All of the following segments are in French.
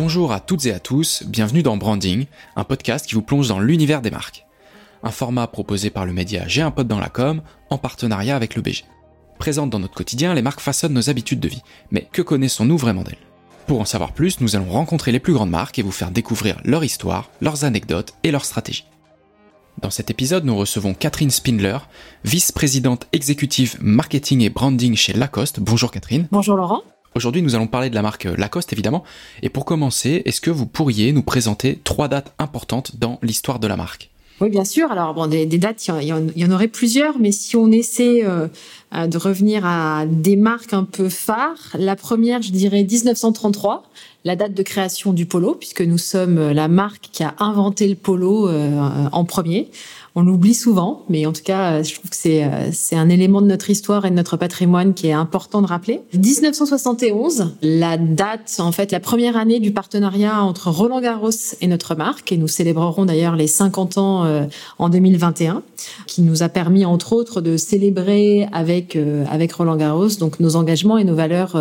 Bonjour à toutes et à tous, bienvenue dans Branding, un podcast qui vous plonge dans l'univers des marques. Un format proposé par le média J'ai un pote dans la com, en partenariat avec le BG. Présentes dans notre quotidien, les marques façonnent nos habitudes de vie. Mais que connaissons-nous vraiment d'elles? Pour en savoir plus, nous allons rencontrer les plus grandes marques et vous faire découvrir leur histoire, leurs anecdotes et leurs stratégies. Dans cet épisode, nous recevons Catherine Spindler, vice-présidente exécutive marketing et branding chez Lacoste. Bonjour Catherine. Bonjour Laurent. Aujourd'hui, nous allons parler de la marque Lacoste, évidemment. Et pour commencer, est-ce que vous pourriez nous présenter trois dates importantes dans l'histoire de la marque? Oui, bien sûr. Alors, bon, des, dates, il y, en, aurait plusieurs, mais si on essaie euh, de revenir à des marques un peu phares, la première, je dirais 1933, la date de création du polo, puisque nous sommes la marque qui a inventé le polo euh, en premier. On l'oublie souvent, mais en tout cas, euh, je trouve que c'est euh, un élément de notre histoire et de notre patrimoine qui est important de rappeler. 1971, la date, en fait, la première année du partenariat entre Roland Garros et notre marque, et nous célébrerons d'ailleurs les 50 ans euh, en 2021, qui nous a permis entre autres de célébrer avec avec Roland Garros donc nos engagements et nos valeurs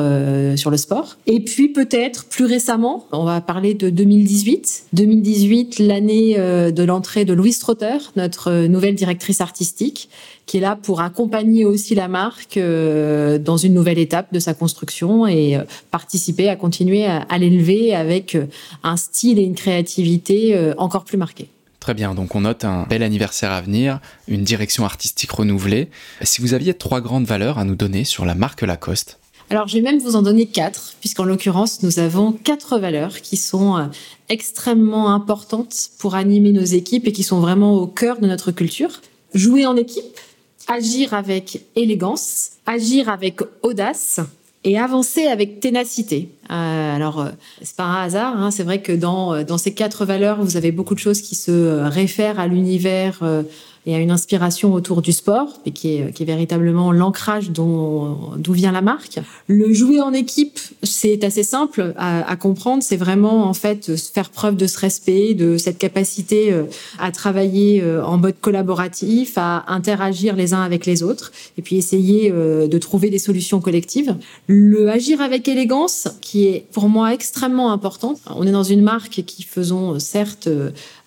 sur le sport. Et puis peut-être plus récemment, on va parler de 2018. 2018, l'année de l'entrée de Louis Trotter, notre nouvelle directrice artistique, qui est là pour accompagner aussi la marque euh, dans une nouvelle étape de sa construction et euh, participer à continuer à, l'élever avec euh, un style et une créativité encore plus marqués. Très bien, donc on note un bel anniversaire à venir, une direction artistique renouvelée. Si vous aviez trois grandes valeurs à nous donner sur la marque Lacoste alors, je vais même vous en donner quatre, puisqu'en l'occurrence, nous avons quatre valeurs qui sont euh, extrêmement importantes pour animer nos équipes et qui sont vraiment au cœur de notre culture. Jouer en équipe, agir avec élégance, agir avec audace et avancer avec ténacité. Euh, alors, euh, c'est pas un hasard, hein, c'est vrai que dans, dans ces quatre valeurs, vous avez beaucoup de choses qui se réfèrent à l'univers et à une inspiration autour du sport, et qui est, qui est véritablement l'ancrage d'où vient la marque. Le jouer en équipe, c'est assez simple à, à comprendre. C'est vraiment en fait faire preuve de ce respect, de cette capacité euh, à travailler euh, en mode collaboratif, à interagir les uns avec les autres, et puis essayer euh, de trouver des solutions collectives. Le agir avec élégance, qui est pour moi extrêmement important. On est dans une marque qui faisons certes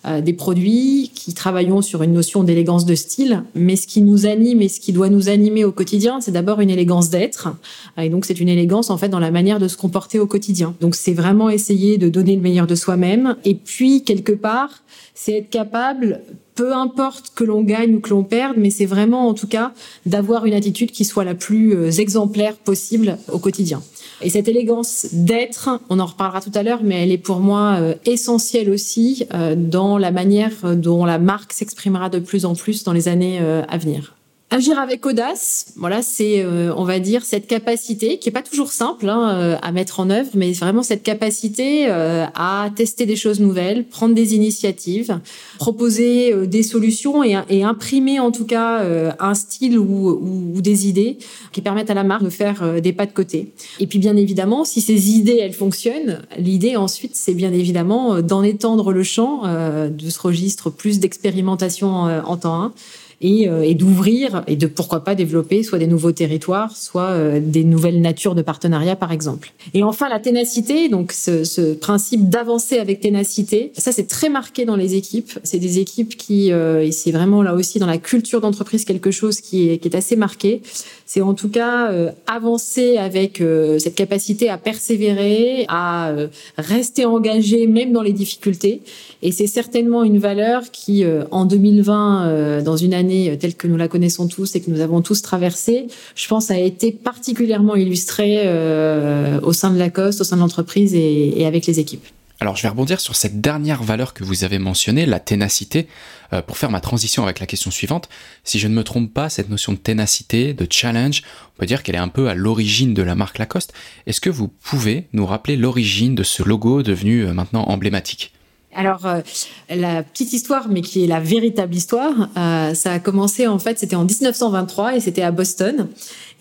des produits, qui travaillons sur une notion d'élégance de style, mais ce qui nous anime et ce qui doit nous animer au quotidien, c'est d'abord une élégance d'être. Et donc, c'est une élégance, en fait, dans la manière de se comporter au quotidien. Donc, c'est vraiment essayer de donner le meilleur de soi-même. Et puis, quelque part, c'est être capable, peu importe que l'on gagne ou que l'on perde, mais c'est vraiment, en tout cas, d'avoir une attitude qui soit la plus euh, exemplaire possible au quotidien. Et cette élégance d'être, on en reparlera tout à l'heure, mais elle est pour moi euh, essentielle aussi euh, dans la manière dont la marque s'exprimera de plus en plus dans les années euh, à venir. Agir avec audace, voilà, c'est, euh, on va dire, cette capacité qui est pas toujours simple hein, euh, à mettre en œuvre, mais vraiment cette capacité euh, à tester des choses nouvelles, prendre des initiatives, proposer des solutions et, et, imprimer en tout cas un style ou, ou, des idées qui permettent à la marque de faire des pas de côté. Et puis bien évidemment, si ces idées elles fonctionnent, l'idée ensuite c'est bien évidemment d'en étendre le champ de ce registre plus d'expérimentation en temps 1 euh, et, d'ouvrir et de pourquoi pas développer soit des nouveaux territoires, soit euh, des nouvelles natures de partenariat par exemple. Et enfin la ténacité, donc ce, ce principe d'avancer avec ténacité, ça c'est très marqué dans les équipes. C'est des équipes qui, euh, et c'est vraiment là aussi dans la culture d'entreprise quelque chose qui est, qui est assez marqué. C'est en tout cas avancer avec cette capacité à persévérer, à rester engagé même dans les difficultés. Et c'est certainement une valeur qui, en 2020, dans une année euh, telle que nous la connaissons tous et que nous avons tous traversée, je pense, a été particulièrement illustrée euh, au sein de Lacoste, au sein de l'entreprise et, avec les équipes. Alors je vais rebondir sur cette dernière valeur que vous avez mentionnée, la ténacité, euh, pour faire ma transition avec la question suivante. Si je ne me trompe pas, cette notion de ténacité, de challenge, on peut dire qu'elle est un peu à l'origine de la marque Lacoste. Est-ce que vous pouvez nous rappeler l'origine de ce logo devenu maintenant emblématique? Alors, euh, la petite histoire, mais qui est la véritable histoire, euh, ça a commencé en fait, c'était en 1923 et c'était à Boston.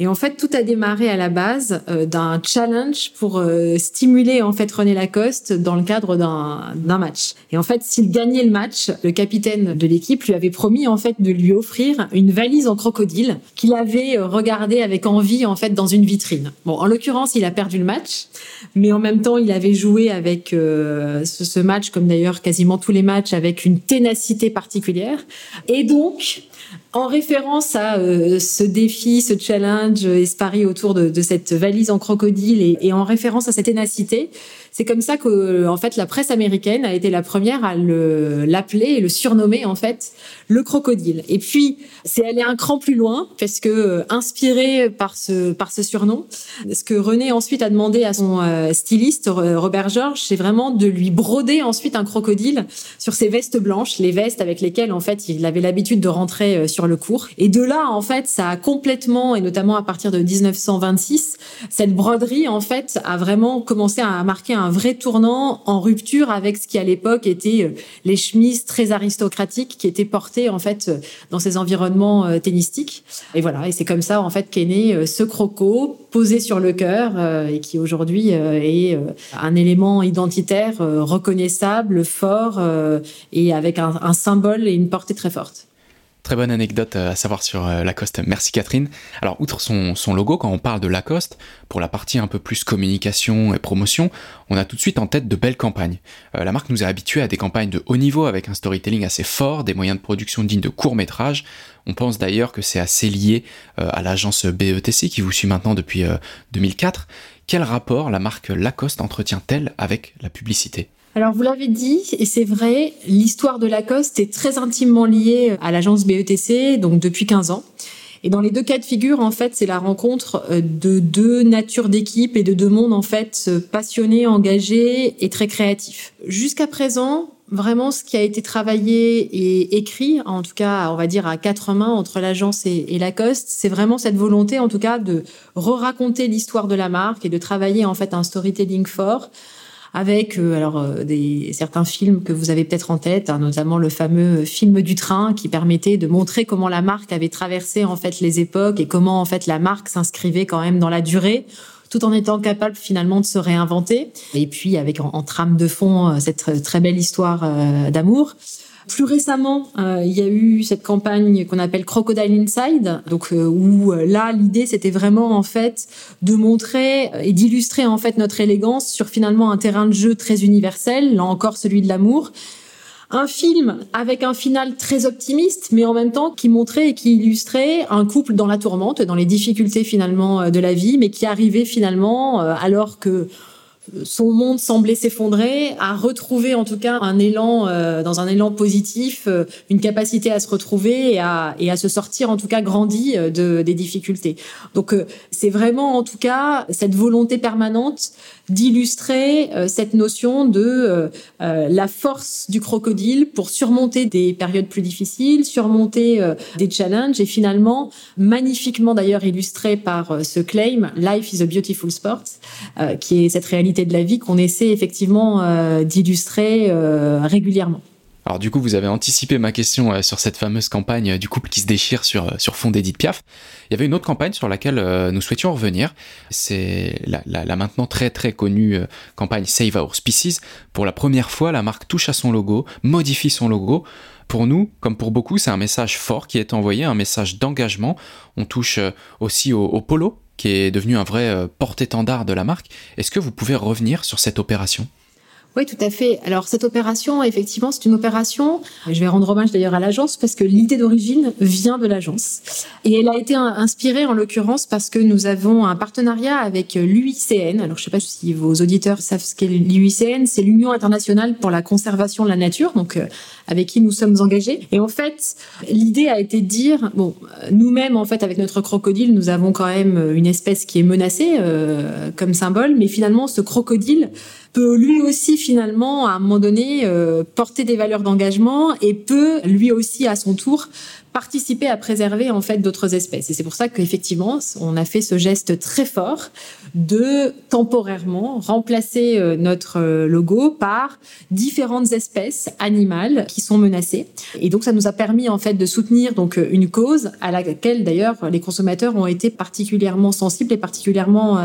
Et en fait, tout a démarré à la base euh, d'un challenge pour euh, stimuler en fait René Lacoste dans le cadre d'un match. Et en fait, s'il gagnait le match, le capitaine de l'équipe lui avait promis en fait de lui offrir une valise en crocodile qu'il avait euh, regardée avec envie en fait dans une vitrine. Bon, en l'occurrence, il a perdu le match, mais en même temps, il avait joué avec ce, ce match comme d'ailleurs quasiment tous les matchs avec une ténacité particulière. Et donc, en référence à euh, ce défi, ce challenge et ce pari autour de, cette valise en crocodile et, et, en référence à cette ténacité, c'est comme ça que, en fait, la presse américaine a été la première à l'appeler et le surnommer, en fait, le crocodile. Et puis, c'est aller un cran plus loin, parce que, euh, inspiré par ce, par ce surnom, ce que René ensuite a demandé à son euh, styliste, Robert George, c'est vraiment de lui broder ensuite un crocodile sur ses vestes blanches, les vestes avec lesquelles, en fait, il avait l'habitude de rentrer euh, sur le cours. Et de là, en fait, ça a complètement, et notamment à partir de 1926, cette broderie, en fait, a vraiment commencé à marquer un vrai tournant en rupture avec ce qui à l'époque était euh, les chemises très aristocratiques qui étaient portées en fait euh, dans ces environnements euh, tennistiques. Et voilà, et c'est comme ça en fait qu'est né ce croco posé sur le cœur et qui aujourd'hui est un élément identitaire reconnaissable, fort et avec un, un symbole et une portée très forte. Très bonne anecdote euh, à savoir sur euh, Lacoste. Merci Catherine. Alors, outre son, logo, quand on parle de Lacoste, pour la partie un peu plus communication et promotion, on a tout de suite en tête de belles campagnes. Euh, la marque nous a habitués à des campagnes de haut niveau avec un storytelling assez fort, des moyens de production dignes de courts métrages. On pense d'ailleurs que c'est assez lié à l'agence BETC qui vous suit maintenant depuis euh, 2004. Quel rapport la marque Lacoste entretient-elle avec la publicité? Alors vous l'avez dit, et c'est vrai, l'histoire de Lacoste est très intimement liée à l'agence BETC, donc depuis 15 ans. Et dans les deux cas de figure, en fait, c'est la rencontre euh, de deux natures d'équipe et de deux mondes, en fait, passionnés, engagés et très créatifs. Jusqu'à présent, vraiment, ce qui a été travaillé et écrit, en tout cas, on va dire à quatre mains entre l'agence et, Lacoste, c'est vraiment cette volonté, en tout cas, de re-raconter l'histoire de la marque et de travailler, en fait, un storytelling fort avec euh, alors euh, des certains films que vous avez peut-être en tête, hein, notamment le fameux film du train qui permettait de montrer comment la marque avait traversé en fait les époques et comment en fait la marque s'inscrivait quand même dans la durée tout en étant capable finalement de se réinventer. Et puis avec en, trame de fond euh, cette très belle histoire euh, d'amour. Plus récemment, euh, il y a eu cette campagne qu'on appelle Crocodile Inside, donc euh, où euh, là l'idée c'était vraiment en fait de montrer et d'illustrer en fait notre élégance sur finalement un terrain de jeu très universel, là encore celui de l'amour. Un film avec un final très optimiste, mais en même temps qui montrait et qui illustrait un couple dans la tourmente, dans les difficultés finalement de la vie, mais qui arrivait finalement alors que son monde semblait s'effondrer, à retrouver en tout cas un élan, euh, dans un élan positif, euh, une capacité à se retrouver et à, se sortir en tout cas grandi euh, de, des difficultés. Donc c'est vraiment en tout cas cette volonté permanente d'illustrer cette notion de la force du crocodile pour surmonter des périodes plus difficiles, surmonter des challenges et finalement magnifiquement d'ailleurs illustré par ce claim Life is a beautiful sport, qui est cette réalité de la vie qu'on essaie effectivement euh, d'illustrer euh, régulièrement. Alors du coup, vous avez anticipé ma question euh, sur cette fameuse campagne du couple qui se déchire sur, sur fond d'Edith Piaf. Il y avait une autre campagne sur laquelle nous souhaitions revenir. C'est la, maintenant très très connue campagne Save Our Species. Pour la première fois, la marque touche à son logo, modifie son logo. Pour nous, comme pour beaucoup, c'est un message fort qui est envoyé, un message d'engagement. On touche aussi au, au polo, qui est devenu un vrai euh, porte-étendard de la marque. Est-ce que vous pouvez revenir sur cette opération? Oui, tout à fait. Alors cette opération, effectivement, c'est une opération. Je vais rendre hommage d'ailleurs à l'agence parce que l'idée d'origine vient de l'agence et elle a été inspirée en l'occurrence parce que nous avons un partenariat avec l'UICN. Alors je ne sais pas si vos auditeurs savent ce qu'est l'UICN. C'est l'Union internationale pour la conservation de la nature, donc euh, avec qui nous sommes engagés. Et en fait, l'idée a été de dire bon, nous-mêmes en fait avec notre crocodile, nous avons quand même une espèce qui est menacée euh, comme symbole, mais finalement ce crocodile peut lui aussi finalement à un moment donné euh, porter des valeurs d'engagement et peut lui aussi à son tour participer à préserver en fait d'autres espèces. Et c'est pour ça qu'effectivement, on a fait ce geste très fort de temporairement remplacer euh, notre euh, logo par différentes espèces animales qui sont menacées. Et donc ça nous a permis en fait de soutenir donc euh, une cause à laquelle d'ailleurs les consommateurs ont été particulièrement sensibles et particulièrement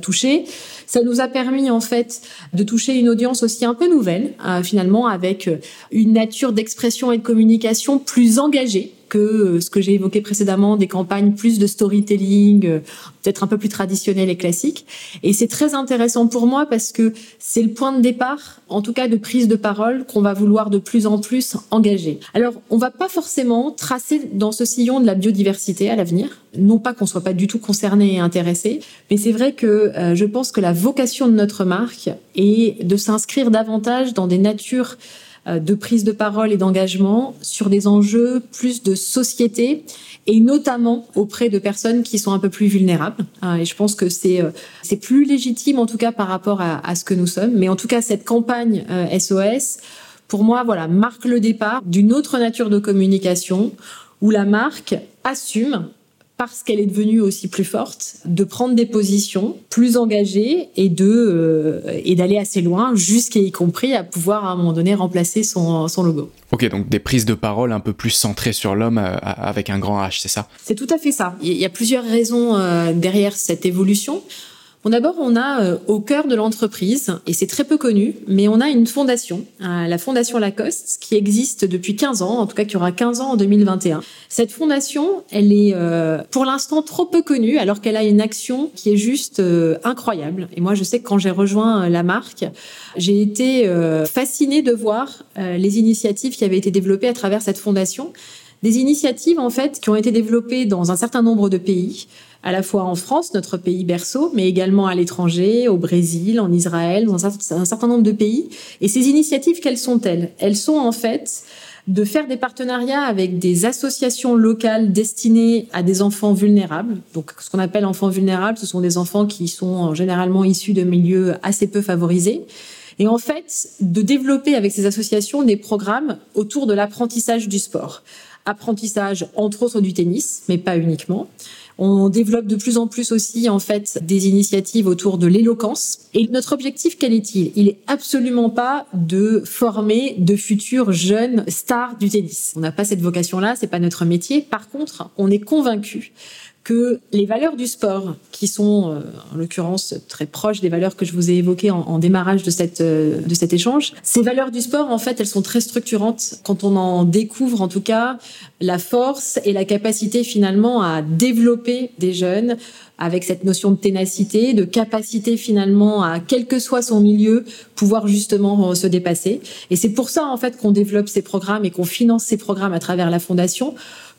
touchés. Ça nous a permis en fait de toucher une audience aussi un peu nouvelle finalement avec une nature d'expression et de communication plus engagée que euh, ce que j'ai évoqué précédemment, des campagnes plus de storytelling, euh, peut-être un peu plus traditionnelles et classiques. Et c'est très intéressant pour moi parce que c'est le point de départ, en tout cas de prise de parole, qu'on va vouloir de plus en plus engager. Alors, on va pas forcément tracer dans ce sillon de la biodiversité à l'avenir, non pas qu'on soit pas du tout concerné et intéressé, mais c'est vrai que euh, je pense que la vocation de notre marque est de s'inscrire davantage dans des natures de prise de parole et d'engagement sur des enjeux plus de société et notamment auprès de personnes qui sont un peu plus vulnérables. Euh, et je pense que c'est euh, c'est plus légitime en tout cas par rapport à, à, ce que nous sommes. Mais en tout cas, cette campagne SOS, pour moi, voilà, marque le départ d'une autre nature de communication où la marque assume parce qu'elle est devenue aussi plus forte, de prendre des positions plus engagées et de euh, et d'aller assez loin, jusqu'à y compris à pouvoir à un moment donné remplacer son, son logo. Ok, donc des prises de parole un peu plus centrées sur l'homme euh, avec un grand H, c'est ça? C'est tout à fait ça. Il y a plusieurs raisons euh, derrière cette évolution. D'abord, on a euh, au cœur de l'entreprise, et c'est très peu connu, mais on a une fondation, euh, la Fondation Lacoste, qui existe depuis 15 ans, en tout cas qui aura 15 ans en 2021. Cette fondation, elle est euh, pour l'instant trop peu connue, alors qu'elle a une action qui est juste incroyable. Et moi, je sais que quand j'ai rejoint la marque, j'ai été fascinée de voir les initiatives qui avaient été développées à travers cette fondation. Des initiatives, en fait, qui ont été développées dans un certain nombre de pays, à la fois en France, notre pays berceau, mais également à l'étranger, au Brésil, en Israël, dans un certain nombre de pays. Et ces initiatives, quelles sont-elles? Elles sont en fait de faire des partenariats avec des associations locales destinées à des enfants vulnérables. Donc, ce qu'on appelle enfants vulnérables, ce sont des enfants qui sont généralement issus de milieux assez peu favorisés. Et en fait, de développer avec ces associations des programmes autour de l'apprentissage du sport. Apprentissage, entre autres, du tennis, mais pas uniquement. On développe de plus en plus aussi en fait des initiatives autour de l'éloquence. Et notre objectif, quel est-il? Il est absolument pas de former de futurs jeunes stars du tennis. On n'a pas cette vocation-là, c'est pas notre métier. Par contre, on est convaincu que les valeurs du sport, qui sont euh, en l'occurrence très proches des valeurs que je vous ai évoquées en, démarrage de, cette, euh, de cet échange, ces valeurs du sport, en fait, elles sont très structurantes quand on en découvre en tout cas la force et la capacité finalement à développer des jeunes avec cette notion de ténacité, de capacité finalement à, quel que soit son milieu, pouvoir justement euh, se dépasser. Et c'est pour ça en fait qu'on développe ces programmes et qu'on finance ces programmes à travers la fondation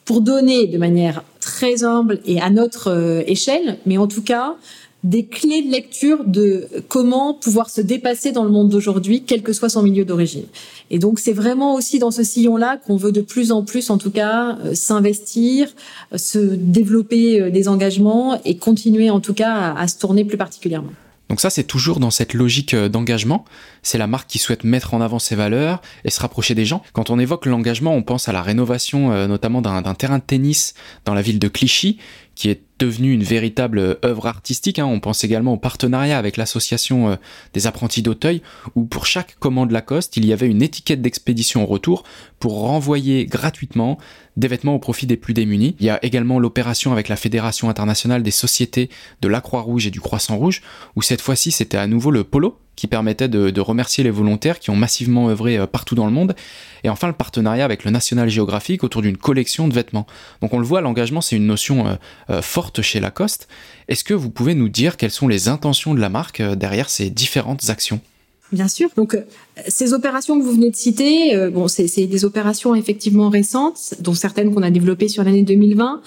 pour donner de manière très humble et à notre euh, échelle, mais en tout cas des clés de lecture de comment pouvoir se dépasser dans le monde d'aujourd'hui, quel que soit son milieu d'origine. Et donc c'est vraiment aussi dans ce sillon-là qu'on veut de plus en plus, en tout cas, euh, s'investir, se développer euh, des engagements et continuer en tout cas à se tourner plus particulièrement. Donc ça, c'est toujours dans cette logique euh, d'engagement. C'est la marque qui souhaite mettre en avant ses valeurs et se rapprocher des gens. Quand on évoque l'engagement, on pense à la rénovation euh, notamment d'un terrain de tennis dans la ville de Clichy, qui est devenue une véritable œuvre artistique. Hein. On pense également au partenariat avec l'association euh, des apprentis d'Auteuil, où pour chaque commande Lacoste, il y avait une étiquette d'expédition au retour pour renvoyer gratuitement des vêtements au profit des plus démunis. Il y a également l'opération avec la Fédération internationale des sociétés de la Croix-Rouge et du Croissant Rouge, où cette fois-ci c'était à nouveau le polo qui permettait de, remercier les volontaires qui ont massivement œuvré euh, partout dans le monde. Et enfin, le partenariat avec le National Geographic autour d'une collection de vêtements. Donc on le voit, l'engagement, c'est une notion euh, euh, chez Lacoste. Est-ce que vous pouvez nous dire quelles sont les intentions de la marque derrière ces différentes actions? Bien sûr. Donc, ces opérations que vous venez de citer, bon, c'est des opérations effectivement récentes, dont certaines qu'on a développées sur l'année 2020.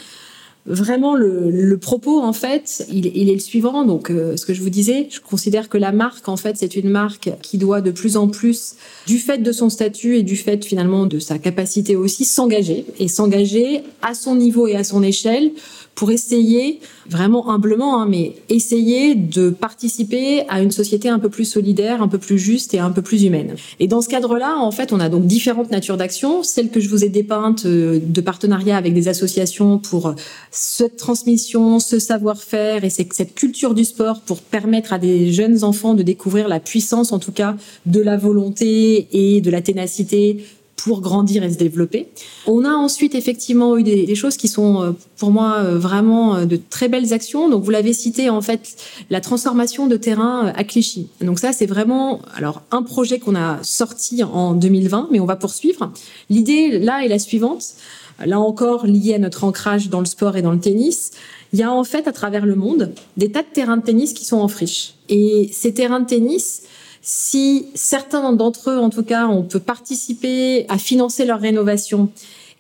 Vraiment, le, propos, en fait, il, est le suivant. Donc, euh, ce que je vous disais, je considère que la marque, en fait, c'est une marque qui doit de plus en plus, du fait de son statut et du fait finalement de sa capacité aussi, s'engager et s'engager à son niveau et à son échelle pour essayer, vraiment humblement, hein, mais essayer de participer à une société un peu plus solidaire, un peu plus juste et un peu plus humaine. Et dans ce cadre-là, en fait, on a donc différentes natures d'actions. Celle que je vous ai dépeinte euh, de partenariat avec des associations pour cette transmission, ce savoir-faire et cette culture du sport pour permettre à des jeunes enfants de découvrir la puissance, en tout cas, de la volonté et de la ténacité pour grandir et se développer. On a ensuite effectivement eu des, choses qui sont euh, pour moi euh, vraiment euh, de très belles actions. Donc vous l'avez cité en fait la transformation de terrain à Clichy. Donc ça c'est vraiment alors un projet qu'on a sorti en 2020 mais on va poursuivre. L'idée là est la suivante. Là encore liée à notre ancrage dans le sport et dans le tennis. Il y a en fait à travers le monde des tas de terrains de tennis qui sont en friche. Et ces terrains de tennis, si certains d'entre eux, en tout cas, on peut participer à financer leur rénovation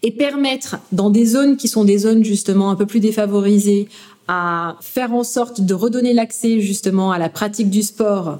et permettre, dans des zones qui sont des zones justement un peu plus défavorisées, à faire en sorte de redonner l'accès justement à la pratique du sport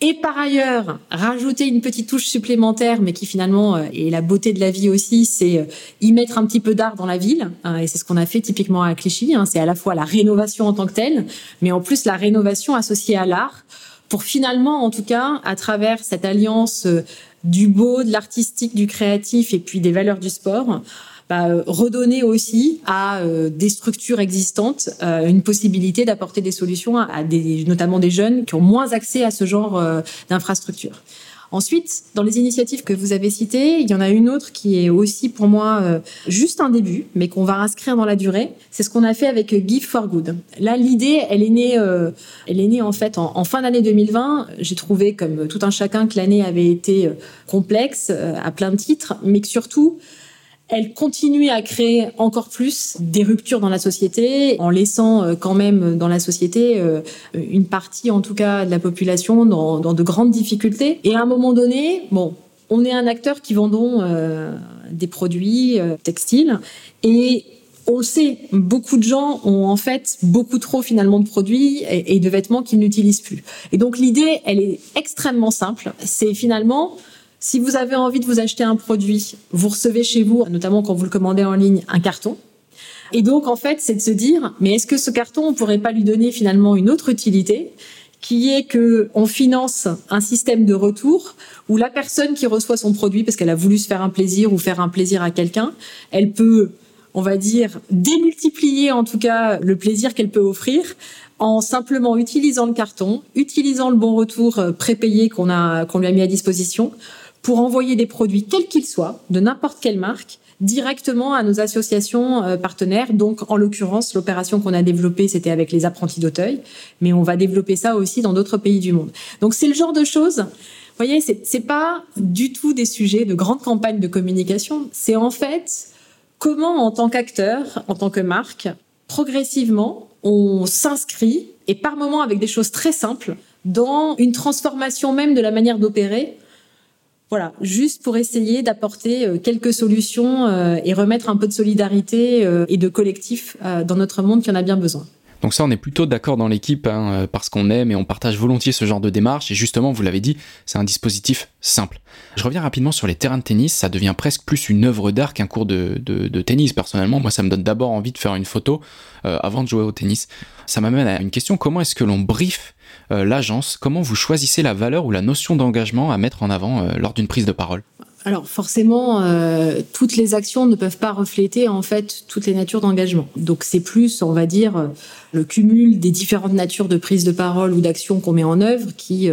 et par ailleurs rajouter une petite touche supplémentaire, mais qui finalement euh, est la beauté de la vie aussi, c'est euh, y mettre un petit peu d'art dans la ville. Hein, et c'est ce qu'on a fait typiquement à Clichy. Hein. c'est à la fois la rénovation en tant que telle, mais en plus la rénovation associée à l'art pour finalement, en tout cas, à travers cette alliance euh, du beau, de l'artistique, du créatif et puis des valeurs du sport, bah, euh, redonner aussi à euh, des structures existantes une possibilité d'apporter des solutions à des, notamment des jeunes qui ont moins accès à ce genre d'infrastructures. Ensuite, dans les initiatives que vous avez citées, il y en a une autre qui est aussi pour moi euh, juste un début, mais qu'on va inscrire dans la durée. C'est ce qu'on a fait avec Give for Good. Là, l'idée, elle est née, euh, elle est née en fait en, fin d'année 2020. J'ai trouvé, comme tout un chacun, que l'année avait été euh, complexe à plein de titres, mais que surtout elle continue à créer encore plus des ruptures dans la société, en laissant euh, quand même dans la société euh, une partie, en tout cas, de la population dans, de grandes difficultés. Et à un moment donné, bon, on est un acteur qui vendons euh, des produits textiles et on le sait, beaucoup de gens ont en fait beaucoup trop finalement de produits et de vêtements qu'ils n'utilisent plus. Et donc l'idée, elle est extrêmement simple. C'est finalement si vous avez envie de vous acheter un produit, vous recevez chez vous, notamment quand vous le commandez en ligne, un carton. Et donc, en fait, c'est de se dire, mais est-ce que ce carton, on pourrait pas lui donner finalement une autre utilité qui est que on finance un système de retour où la personne qui reçoit son produit parce qu'elle a voulu se faire un plaisir ou faire un plaisir à quelqu'un, elle peut, on va dire, démultiplier en tout cas le plaisir qu'elle peut offrir en simplement utilisant le carton, utilisant le bon retour euh, prépayé qu'on a qu'on lui a mis à disposition pour envoyer des produits, quels qu'ils soient, de n'importe quelle marque, directement à nos associations euh, partenaires. Donc, en l'occurrence, l'opération qu'on a développée, c'était avec les apprentis d'Auteuil, mais on va développer ça aussi dans d'autres pays du monde. Donc, c'est le genre de choses. Vous voyez, c'est pas du tout des sujets de grandes campagnes de communication. C'est en fait comment, en tant qu'acteur, en tant que marque, progressivement, on s'inscrit et par moments avec des choses très simples dans une transformation même de la manière d'opérer voilà, juste pour essayer d'apporter euh, quelques solutions euh, et remettre un peu de solidarité euh, et de collectif dans notre monde qui en a bien besoin. Donc ça, on est plutôt d'accord dans l'équipe hein, parce qu'on aime et on partage volontiers ce genre de démarche. Et justement, vous l'avez dit, c'est un dispositif simple. Je reviens rapidement sur les terrains de tennis. Ça devient presque plus une œuvre d'art qu'un cours de, tennis. Personnellement, moi, ça me donne d'abord envie de faire une photo avant de jouer au tennis. Ça m'amène à une question comment est-ce que l'on brief euh, l'agence, comment vous choisissez la valeur ou la notion d'engagement à mettre en avant euh, lors d'une prise de parole? Alors forcément, euh, toutes les actions ne peuvent pas refléter en fait toutes les natures d'engagement. Donc c'est plus, on va dire, le cumul des différentes natures de prise de parole ou d'action qu'on met en œuvre qui,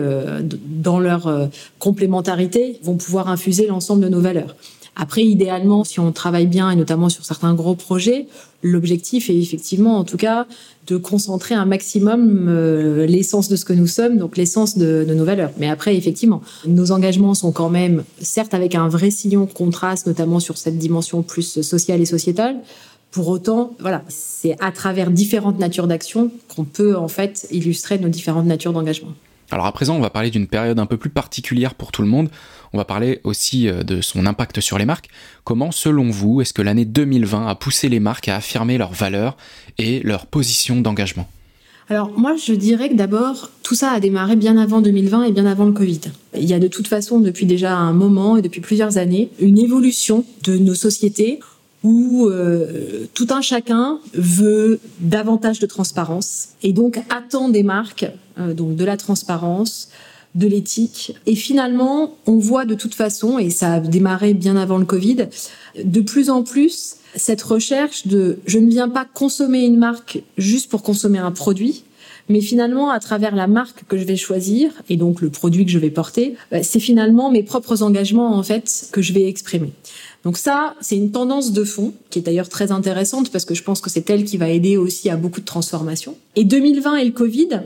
dans leur complémentarité, vont pouvoir infuser l'ensemble de nos valeurs. Après, idéalement, si on travaille bien et notamment sur certains gros projets, l'objectif est effectivement, en tout cas, de concentrer un maximum euh, l'essence de ce que nous sommes, donc l'essence de, de, nos valeurs. Mais après, effectivement, nos engagements sont quand même, certes, avec un vrai sillon contraste, notamment sur cette dimension plus sociale et sociétale. Pour autant, voilà, c'est à travers différentes natures d'action qu'on peut en fait illustrer nos différentes natures d'engagement. Alors à présent, on va parler d'une période un peu plus particulière pour tout le monde. On va parler aussi euh, de son impact sur les marques. Comment, selon vous, est-ce que l'année 2020 a poussé les marques à affirmer leurs valeurs et leur position d'engagement? Alors moi, je dirais que d'abord, tout ça a démarré bien avant 2020 et bien avant le Covid. Il y a de toute façon, depuis déjà un moment et depuis plusieurs années, une évolution de nos sociétés où euh, tout un chacun veut davantage de transparence et donc attend des marques euh, donc de la transparence, de l'éthique. Et finalement, on voit de toute façon, et ça a démarré bien avant le Covid, de plus en plus cette recherche de je ne viens pas consommer une marque juste pour consommer un produit, mais finalement à travers la marque que je vais choisir et donc le produit que je vais porter, euh, c'est finalement mes propres engagements en fait que je vais exprimer. Donc ça, c'est une tendance de fond qui est d'ailleurs très intéressante parce que je pense que c'est elle qui va aider aussi à beaucoup de transformations. Et 2020 et le Covid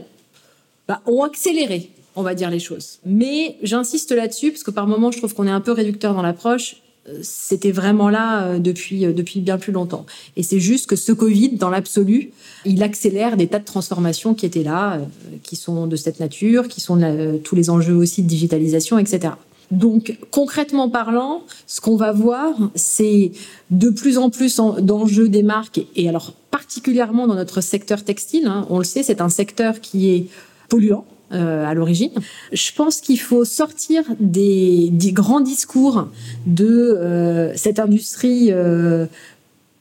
bah, ont accéléré, on va dire les choses. Mais j'insiste là-dessus parce que par moments, je trouve qu'on est un peu réducteur dans l'approche euh, c'était vraiment là euh, depuis euh, depuis bien plus longtemps. Et c'est juste que ce Covid, dans l'absolu, il accélère des tas de transformations qui étaient là, qui sont de cette nature, qui sont tous les enjeux aussi de digitalisation, etc. Donc concrètement parlant, ce qu'on va voir, c'est de plus en plus d'enjeux des marques, et alors particulièrement dans notre secteur textile. Hein, on le sait, c'est un secteur qui est polluant. Euh, à l'origine. Je pense qu'il faut sortir des, des, grands discours de euh, cette industrie euh,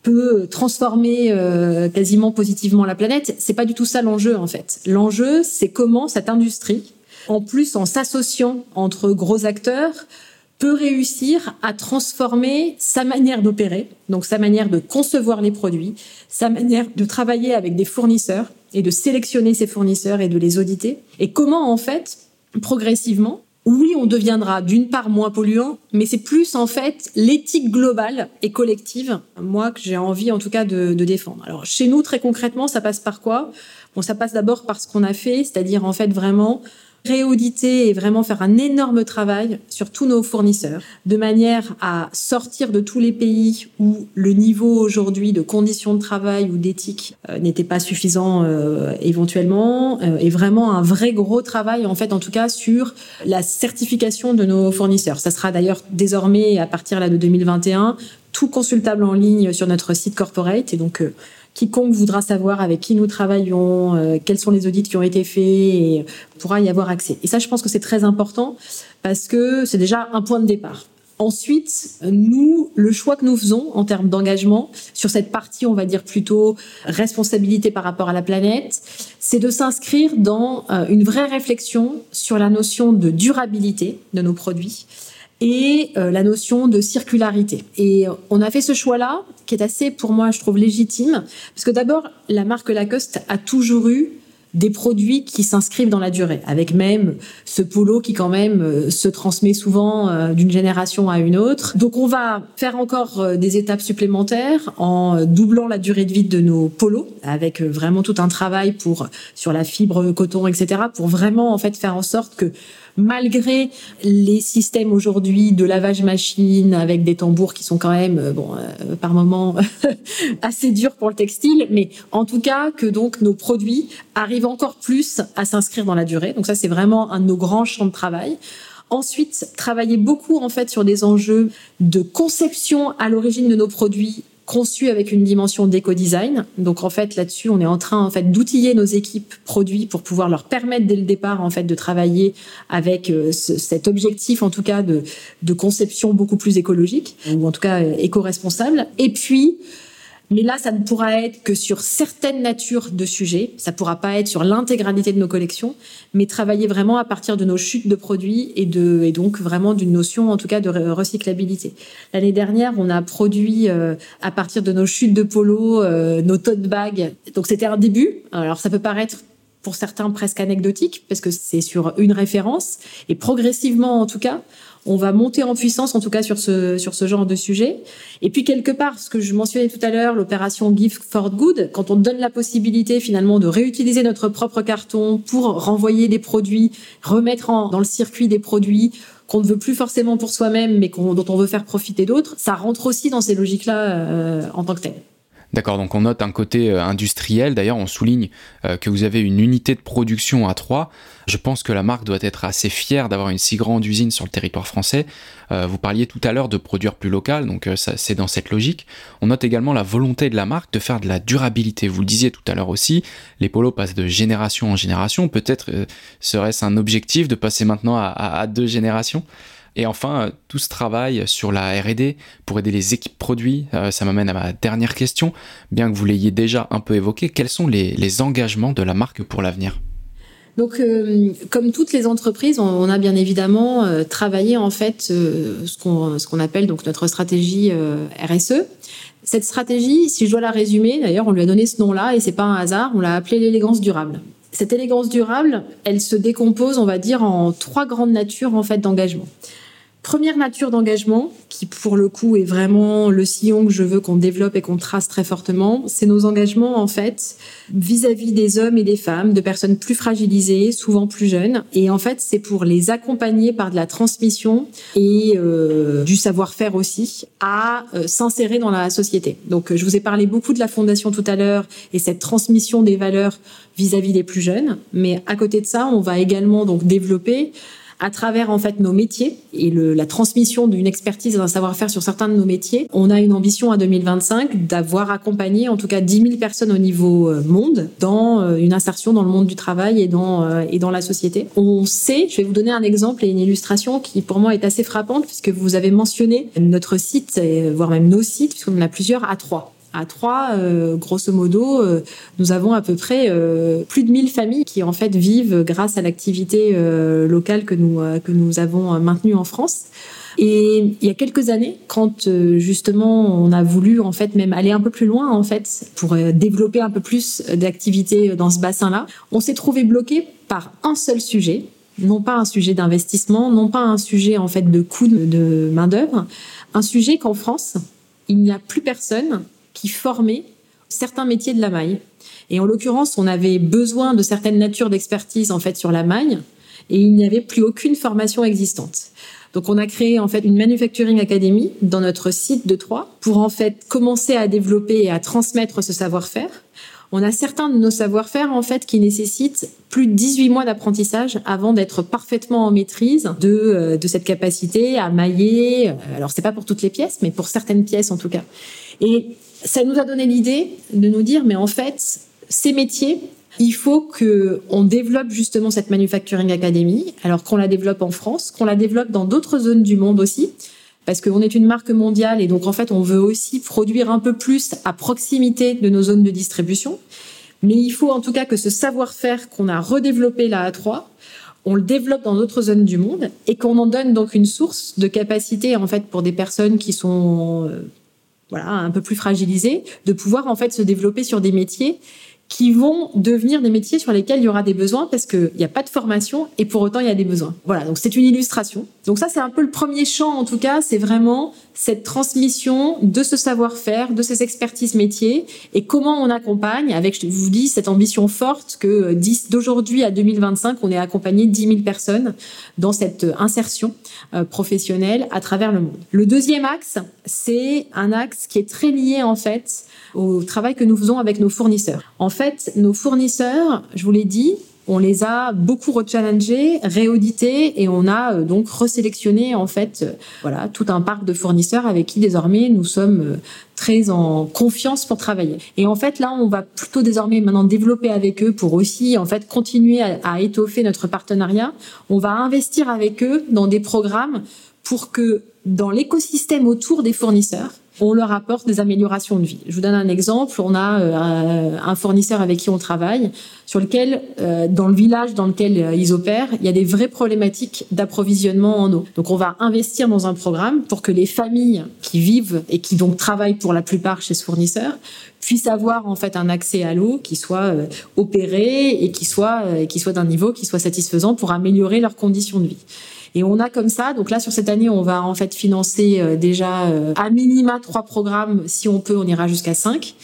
peut transformer euh, quasiment positivement la planète. C'est pas du tout ça l'enjeu en fait. L'enjeu, c'est comment cette industrie en plus en s'associant entre gros acteurs, peut réussir à transformer sa manière d'opérer, donc sa manière de concevoir les produits, sa manière de travailler avec des fournisseurs et de sélectionner ses fournisseurs et de les auditer. Et comment en fait, progressivement, oui, on deviendra d'une part moins polluant, mais c'est plus en fait l'éthique globale et collective, moi, que j'ai envie en tout cas de, de, défendre. Alors chez nous, très concrètement, ça passe par quoi? Bon, ça passe d'abord par ce qu'on a fait, c'est-à-dire en fait vraiment réauditer et vraiment faire un énorme travail sur tous nos fournisseurs, de manière à sortir de tous les pays où le niveau aujourd'hui de conditions de travail ou d'éthique euh, n'était pas suffisant euh, éventuellement, euh, et vraiment un vrai gros travail en fait en tout cas sur la certification de nos fournisseurs. Ça sera d'ailleurs désormais à partir là de 2021 tout consultable en ligne sur notre site corporate et donc quiconque voudra savoir avec qui nous travaillons, euh, quels sont les audits qui ont été faits, et pourra y avoir accès. Et ça, je pense que c'est très important parce que c'est déjà un point de départ. Ensuite, nous, le choix que nous faisons en termes d'engagement sur cette partie, on va dire plutôt responsabilité par rapport à la planète, c'est de s'inscrire dans euh, une vraie réflexion sur la notion de durabilité de nos produits et euh, la notion de circularité. Et on a fait ce choix-là, qui est assez, pour moi, je trouve légitime, parce que d'abord, la marque Lacoste a toujours eu des produits qui s'inscrivent dans la durée, avec même ce polo qui quand même euh, se transmet souvent euh, d'une génération à une autre. Donc on va faire encore des étapes supplémentaires en doublant la durée de vie de nos polos, avec vraiment tout un travail pour sur la fibre coton, etc., pour vraiment en fait faire en sorte que malgré les systèmes aujourd'hui de lavage machine avec des tambours qui sont quand même, euh, bon, euh, par moments assez durs pour le textile, mais en tout cas que donc nos produits arrivent encore plus à s'inscrire dans la durée. Donc ça, c'est vraiment un de nos grands champs de travail. Ensuite, travailler beaucoup en fait sur des enjeux de conception à l'origine de nos produits conçu avec une dimension d'éco-design. Donc en fait là-dessus, on est en train en fait d'outiller nos équipes produits pour pouvoir leur permettre dès le départ en fait de travailler avec euh, cet objectif en tout cas de, de conception beaucoup plus écologique ou en tout cas euh, éco-responsable. Et puis mais là, ça ne pourra être que sur certaines natures de sujets. Ça pourra pas être sur l'intégralité de nos collections, mais travailler vraiment à partir de nos chutes de produits et de et donc vraiment d'une notion, en tout cas, de recyclabilité. L'année dernière, on a produit euh, à partir de nos chutes de polo euh, nos tote bags. Donc c'était un début. Alors ça peut paraître pour certains presque anecdotique parce que c'est sur une référence et progressivement en tout cas on va monter en puissance, en tout cas sur ce, sur ce genre de sujet. Et puis quelque part, ce que je mentionnais tout à l'heure, l'opération Give for Good, quand on donne la possibilité finalement de réutiliser notre propre carton pour renvoyer des produits, remettre dans le circuit des produits qu'on ne veut plus forcément pour soi-même, mais dont on veut faire profiter d'autres, ça rentre aussi dans ces logiques-là euh, en tant que tel. D'accord, donc on note un côté euh, industriel. D'ailleurs, on souligne euh, que vous avez une unité de production à Troyes. Je pense que la marque doit être assez fière d'avoir une si grande usine sur le territoire français. Euh, vous parliez tout à l'heure de produire plus local, donc c'est dans cette logique. On note également la volonté de la marque de faire de la durabilité. Vous le disiez tout à l'heure aussi, les polos passent de génération en génération. Peut-être serait-ce un objectif de passer maintenant à deux générations? Et enfin, euh, tout ce travail sur la R&D pour aider les équipes produits, euh, ça m'amène à ma dernière question. Bien que vous l'ayez déjà un peu évoqué, quels sont les, engagements de la marque pour l'avenir? Donc, euh, comme toutes les entreprises, on, a bien évidemment travaillé en fait ce qu'on ce qu'on appelle donc notre stratégie RSE. Cette stratégie, si je dois la résumer, d'ailleurs, on lui a donné ce nom-là et c'est pas un hasard. On l'a appelée l'élégance durable. Cette élégance durable, elle se décompose, on va dire, en trois grandes natures en fait d'engagement. Première nature d'engagement, qui pour le coup est vraiment le sillon que je veux qu'on développe et qu'on trace très fortement, c'est nos engagements en fait vis-à-vis des hommes et des femmes, de personnes plus fragilisées, souvent plus jeunes. Et en fait, c'est pour les accompagner par de la transmission et euh, du savoir-faire aussi à euh, s'insérer dans la société. Donc, je vous ai parlé beaucoup de la fondation tout à l'heure et cette transmission des valeurs vis-à-vis -vis des plus jeunes. Mais à côté de ça, on va également donc développer à travers en fait nos métiers et le, la transmission d'une expertise et d'un savoir-faire sur certains de nos métiers. On a une ambition à 2025 d'avoir accompagné en tout cas 10 000 personnes au niveau euh, monde dans euh, une insertion dans le monde du travail et dans euh, et dans la société. On sait, je vais vous donner un exemple et une illustration qui pour moi est assez frappante puisque vous avez mentionné notre site, voire même nos sites, puisqu'on en a plusieurs à trois à Troyes, euh, grosso modo, euh, nous avons à peu près euh, plus de 1000 familles qui en fait vivent grâce à l'activité locale que nous que nous avons maintenue en France. Et il y a quelques années, quand justement on a voulu en fait même aller un peu plus loin en fait pour développer un peu plus d'activités dans ce bassin-là, on s'est trouvé bloqué par un seul sujet, non pas un sujet d'investissement, non pas un sujet en fait de coût de main d'œuvre, un sujet qu'en France il n'y a plus personne qui formait certains métiers de la maille. Et en l'occurrence, on avait besoin de certaines natures d'expertise en fait sur la maille, et il n'y avait plus aucune formation existante. Donc on a créé en fait une manufacturing academy dans notre site de Troyes pour en fait commencer à développer et à transmettre ce savoir-faire. On a certains de nos savoir-faire en fait qui nécessitent plus de 18 mois d'apprentissage avant d'être parfaitement en maîtrise de, euh, de cette capacité à mailler. Alors c'est pas pour toutes les pièces, mais pour certaines pièces en tout cas. Et ça nous a donné l'idée de nous dire, mais en fait, ces métiers, il faut que on développe justement cette manufacturing academy, alors qu'on la développe en France, qu'on la développe dans d'autres zones du monde aussi, parce qu'on est une marque mondiale et donc en fait on veut aussi produire un peu plus à proximité de nos zones de distribution. Mais il faut en tout cas que ce savoir-faire qu'on a redéveloppé là à Troyes, on le développe dans d'autres zones du monde et qu'on en donne donc une source de capacité en fait pour des personnes qui sont euh, voilà, un peu plus fragilisé, de pouvoir en fait se développer sur des métiers qui vont devenir des métiers sur lesquels il y aura des besoins parce qu'il n'y a pas de formation et pour autant il y a des besoins. Voilà, donc c'est une illustration. Donc ça c'est un peu le premier champ en tout cas, c'est vraiment cette transmission de ce savoir-faire, de ces expertises métiers et comment on accompagne avec, je vous dis, cette ambition forte que d'aujourd'hui à 2025, on est accompagné 10 000 personnes dans cette insertion euh, professionnelle à travers le monde. Le deuxième axe, c'est un axe qui est très lié en fait au travail que nous faisons avec nos fournisseurs. Fait, nos fournisseurs, je vous l'ai dit, on les a beaucoup rechallengés, réaudités et on a euh, donc resélectionné en fait euh, voilà tout un parc de fournisseurs avec qui désormais nous sommes euh, très en confiance pour travailler. Et en fait là on va plutôt désormais maintenant développer avec eux pour aussi en fait continuer à étoffer notre partenariat. On va investir avec eux dans des programmes pour que dans l'écosystème autour des fournisseurs on leur apporte des améliorations de vie. Je vous donne un exemple. On a euh, un fournisseur avec qui on travaille, sur lequel, euh, dans le village dans lequel euh, ils opèrent, il y a des vraies problématiques d'approvisionnement en eau. Donc, on va investir dans un programme pour que les familles qui vivent et qui donc travaillent pour la plupart chez ce fournisseur puissent avoir en fait un accès à l'eau qui soit opéré et qui soit qui soit d'un niveau qui soit satisfaisant pour améliorer leurs conditions de vie. Et on a comme ça, donc là sur cette année, on va en fait financer euh, déjà euh, à minima trois programmes. Si on peut, on ira jusqu'à cinq.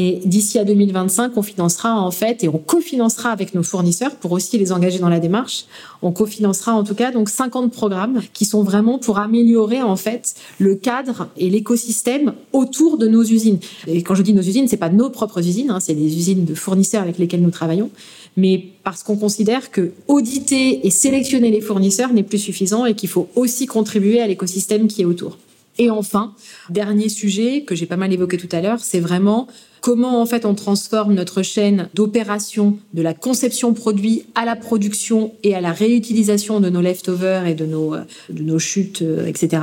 Et d'ici à 2025, on financera en fait et on cofinancera avec nos fournisseurs pour aussi les engager dans la démarche. On cofinancera en tout cas donc 50 programmes qui sont vraiment pour améliorer en fait le cadre et l'écosystème autour de nos usines. Et quand je dis nos usines, c'est pas nos propres usines, hein, c'est les usines de fournisseurs avec lesquels nous travaillons mais parce qu'on considère que auditer et sélectionner les fournisseurs n'est plus suffisant et qu'il faut aussi contribuer à l'écosystème qui est autour. Et enfin, dernier sujet que j'ai pas mal évoqué tout à l'heure, c'est vraiment comment en fait on transforme notre chaîne d'opération de la conception produit à la production et à la réutilisation de nos leftovers et de nos, de nos chutes, euh, etc.,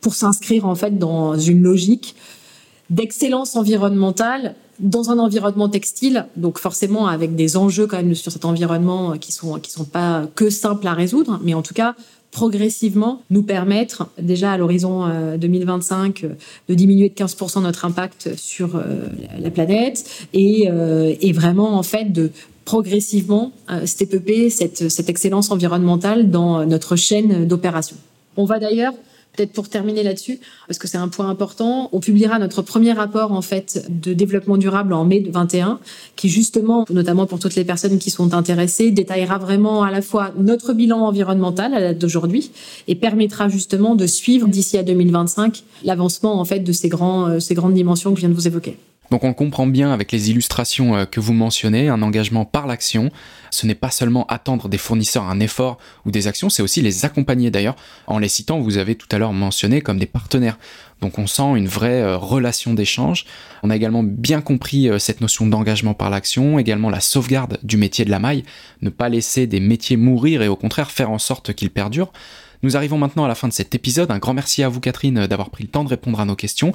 pour s'inscrire en fait dans une logique d'excellence environnementale dans un environnement textile, donc forcément avec des enjeux quand même sur cet environnement qui sont qui sont pas que simples à résoudre, mais en tout cas progressivement nous permettre déjà à l'horizon 2025 euh, de diminuer de 15% notre impact sur euh, la planète et, euh, et vraiment en fait de progressivement step cette, cette excellence environnementale dans notre chaîne d'opération. On va d'ailleurs Peut-être pour terminer là-dessus, parce que c'est un point important, on publiera notre premier rapport en fait de développement durable en mai 21, qui justement, notamment pour toutes les personnes qui sont intéressées, détaillera vraiment à la fois notre bilan environnemental à date d'aujourd'hui et permettra justement de suivre d'ici à 2025 l'avancement en fait de ces grands, euh, ces grandes dimensions que je viens de vous évoquer. Donc on comprend bien avec les illustrations euh, que vous mentionnez, un engagement par l'action. Ce n'est pas seulement attendre des fournisseurs un effort ou des actions, c'est aussi les accompagner d'ailleurs. En les citant, vous avez tout à l'heure mentionné comme des partenaires. Donc on sent une vraie euh, relation d'échange. On a également bien compris euh, cette notion d'engagement par l'action, également la sauvegarde du métier de la maille, ne pas laisser des métiers mourir et au contraire faire en sorte qu'ils perdurent. Nous arrivons maintenant à la fin de cet épisode. Un grand merci à vous Catherine d'avoir pris le temps de répondre à nos questions.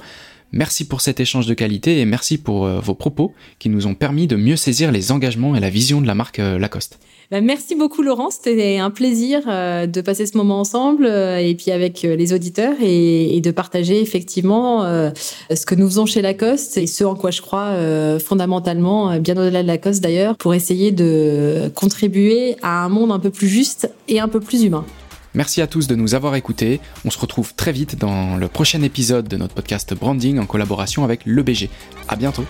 Merci pour cet échange de qualité et merci pour euh, vos propos qui nous ont permis de mieux saisir les engagements et la vision de la marque euh, Lacoste. Bah, merci beaucoup Laurent, c'était un plaisir euh, de passer ce moment ensemble et puis avec les auditeurs et, de partager effectivement ce que nous faisons chez Lacoste et ce en quoi je crois fondamentalement, bien au-delà de Lacoste d'ailleurs, pour essayer de contribuer à un monde un peu plus juste et un peu plus humain. Merci à tous de nous avoir écoutés. On se retrouve très vite dans le prochain épisode de notre podcast Branding en collaboration avec l'EBG. À bientôt.